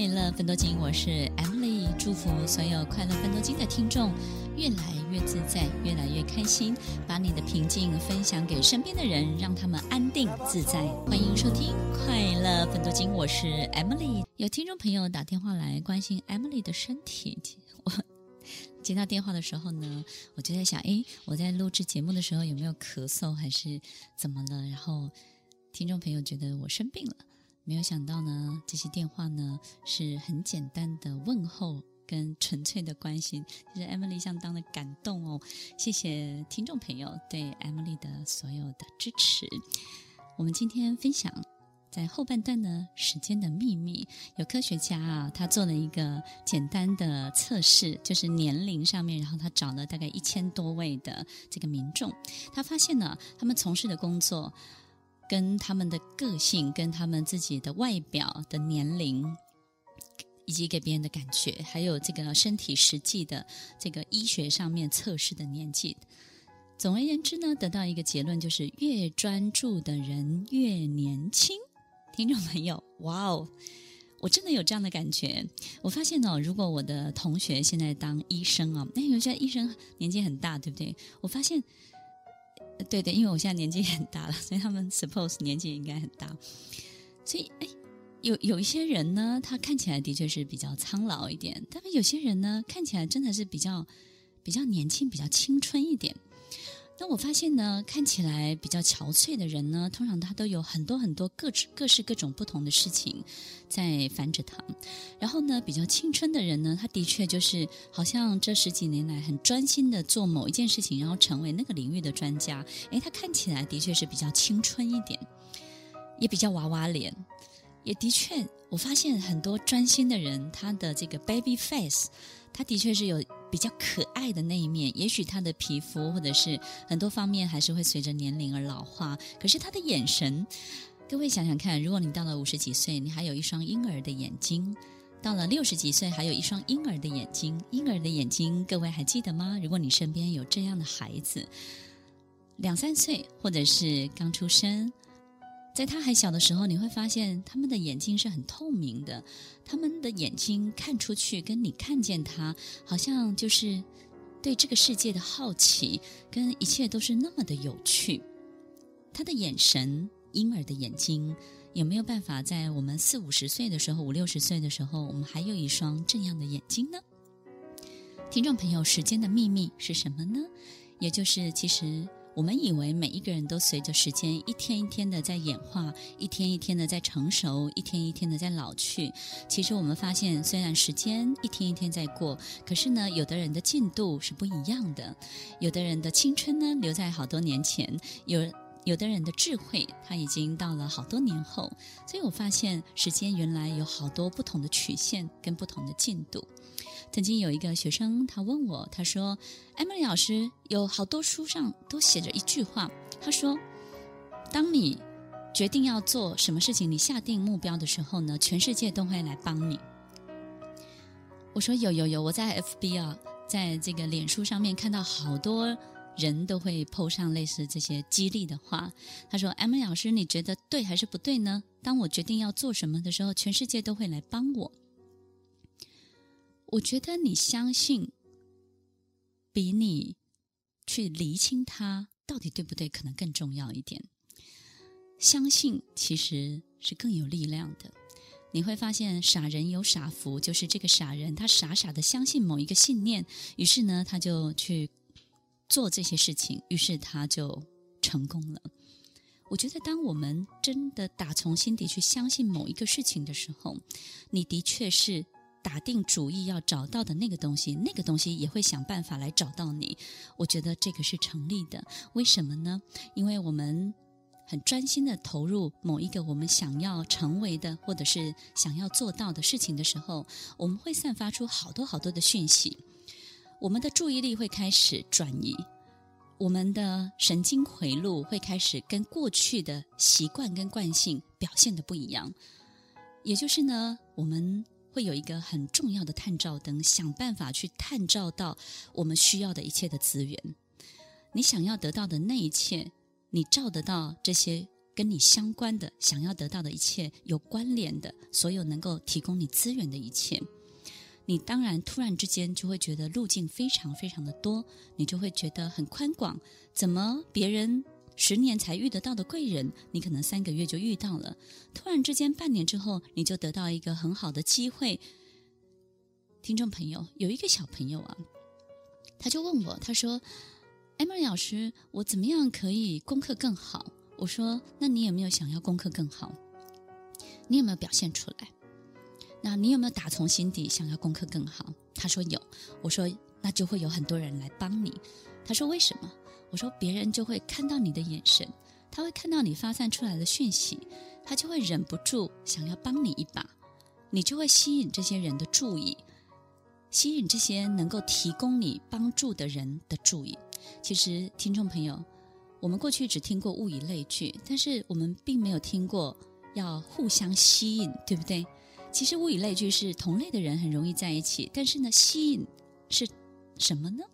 快乐分多金，我是 Emily，祝福所有快乐分多金的听众越来越自在，越来越开心，把你的平静分享给身边的人，让他们安定自在。欢迎收听快乐分多金，我是 Emily。有听众朋友打电话来关心 Emily 的身体，我接到电话的时候呢，我就在想，诶，我在录制节目的时候有没有咳嗽，还是怎么了？然后听众朋友觉得我生病了。没有想到呢，这些电话呢是很简单的问候跟纯粹的关心，其实 Emily 相当的感动哦。谢谢听众朋友对 Emily 的所有的支持。我们今天分享在后半段呢，时间的秘密。有科学家啊，他做了一个简单的测试，就是年龄上面，然后他找了大概一千多位的这个民众，他发现呢，他们从事的工作。跟他们的个性、跟他们自己的外表的年龄，以及给别人的感觉，还有这个身体实际的这个医学上面测试的年纪，总而言之呢，得到一个结论，就是越专注的人越年轻。听众朋友，哇哦，我真的有这样的感觉。我发现哦，如果我的同学现在当医生哦，那有些医生年纪很大，对不对？我发现。对对，因为我现在年纪很大了，所以他们 suppose 年纪应该很大。所以，哎，有有一些人呢，他看起来的确是比较苍老一点，但是有些人呢，看起来真的是比较比较年轻、比较青春一点。那我发现呢，看起来比较憔悴的人呢，通常他都有很多很多各各式各种不同的事情在烦着他。然后呢，比较青春的人呢，他的确就是好像这十几年来很专心的做某一件事情，然后成为那个领域的专家。诶，他看起来的确是比较青春一点，也比较娃娃脸。也的确，我发现很多专心的人，他的这个 baby face，他的确是有。比较可爱的那一面，也许他的皮肤或者是很多方面还是会随着年龄而老化。可是他的眼神，各位想想看，如果你到了五十几岁，你还有一双婴儿的眼睛；到了六十几岁，还有一双婴儿的眼睛。婴儿的眼睛，各位还记得吗？如果你身边有这样的孩子，两三岁或者是刚出生。在他还小的时候，你会发现他们的眼睛是很透明的，他们的眼睛看出去跟你看见他，好像就是对这个世界的好奇，跟一切都是那么的有趣。他的眼神，婴儿的眼睛，有没有办法在我们四五十岁的时候，五六十岁的时候，我们还有一双这样的眼睛呢？听众朋友，时间的秘密是什么呢？也就是其实。我们以为每一个人都随着时间一天一天的在演化，一天一天的在成熟，一天一天的在老去。其实我们发现，虽然时间一天一天在过，可是呢，有的人的进度是不一样的。有的人的青春呢，留在好多年前；有有的人的智慧，他已经到了好多年后。所以我发现，时间原来有好多不同的曲线跟不同的进度。曾经有一个学生，他问我，他说：“Emily 老师，有好多书上都写着一句话，他说，当你决定要做什么事情，你下定目标的时候呢，全世界都会来帮你。”我说：“有有有，我在 FB 啊，在这个脸书上面看到好多人都会 po 上类似这些激励的话。”他说：“Emily 老师，你觉得对还是不对呢？当我决定要做什么的时候，全世界都会来帮我。”我觉得你相信，比你去厘清它到底对不对，可能更重要一点。相信其实是更有力量的。你会发现，傻人有傻福，就是这个傻人他傻傻的相信某一个信念，于是呢，他就去做这些事情，于是他就成功了。我觉得，当我们真的打从心底去相信某一个事情的时候，你的确是。打定主意要找到的那个东西，那个东西也会想办法来找到你。我觉得这个是成立的。为什么呢？因为我们很专心的投入某一个我们想要成为的，或者是想要做到的事情的时候，我们会散发出好多好多的讯息。我们的注意力会开始转移，我们的神经回路会开始跟过去的习惯跟惯性表现的不一样。也就是呢，我们。会有一个很重要的探照灯，想办法去探照到我们需要的一切的资源。你想要得到的那一切，你照得到这些跟你相关的、想要得到的一切有关联的，所有能够提供你资源的一切，你当然突然之间就会觉得路径非常非常的多，你就会觉得很宽广。怎么别人十年才遇得到的贵人，你可能三个月就遇到了？突然之间半年之后，你就得到一个很好的机会。听众朋友，有一个小朋友啊，他就问我，他说：“Emily 老师，我怎么样可以功课更好？”我说：“那你有没有想要功课更好？你有没有表现出来？那你有没有打从心底想要功课更好？”他说有。我说：“那就会有很多人来帮你。”他说：“为什么？”我说：“别人就会看到你的眼神，他会看到你发散出来的讯息，他就会忍不住想要帮你一把，你就会吸引这些人的注意，吸引这些能够提供你帮助的人的注意。其实，听众朋友。”我们过去只听过物以类聚，但是我们并没有听过要互相吸引，对不对？其实物以类聚是同类的人很容易在一起，但是呢，吸引是什么呢？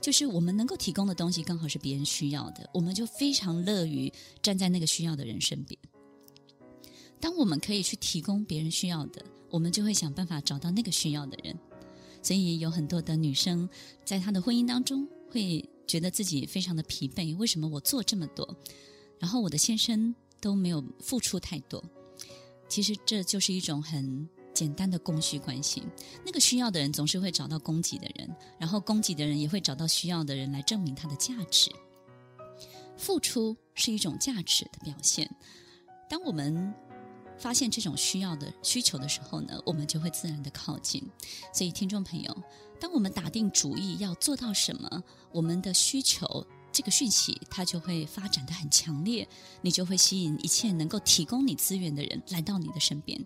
就是我们能够提供的东西刚好是别人需要的，我们就非常乐于站在那个需要的人身边。当我们可以去提供别人需要的，我们就会想办法找到那个需要的人。所以有很多的女生在她的婚姻当中会。觉得自己非常的疲惫，为什么我做这么多，然后我的先生都没有付出太多？其实这就是一种很简单的供需关系。那个需要的人总是会找到供给的人，然后供给的人也会找到需要的人来证明他的价值。付出是一种价值的表现。当我们发现这种需要的需求的时候呢，我们就会自然的靠近。所以，听众朋友，当我们打定主意要做到什么，我们的需求这个讯息它就会发展得很强烈，你就会吸引一切能够提供你资源的人来到你的身边。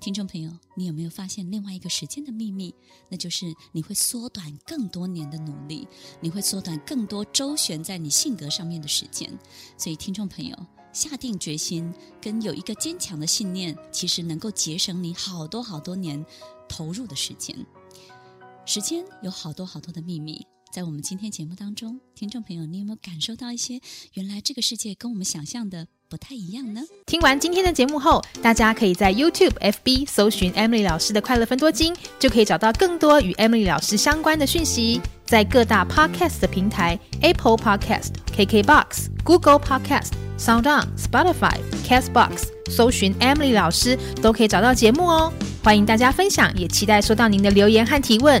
听众朋友，你有没有发现另外一个时间的秘密？那就是你会缩短更多年的努力，你会缩短更多周旋在你性格上面的时间。所以，听众朋友。下定决心跟有一个坚强的信念，其实能够节省你好多好多年投入的时间。时间有好多好多的秘密，在我们今天节目当中，听众朋友，你有没有感受到一些原来这个世界跟我们想象的不太一样呢？听完今天的节目后，大家可以在 YouTube、FB 搜寻 Emily 老师的快乐分多金，就可以找到更多与 Emily 老师相关的讯息。在各大 Podcast 的平台，Apple Podcast、KKBox、Google Podcast、SoundOn、Spotify、Castbox，搜寻 Emily 老师都可以找到节目哦。欢迎大家分享，也期待收到您的留言和提问。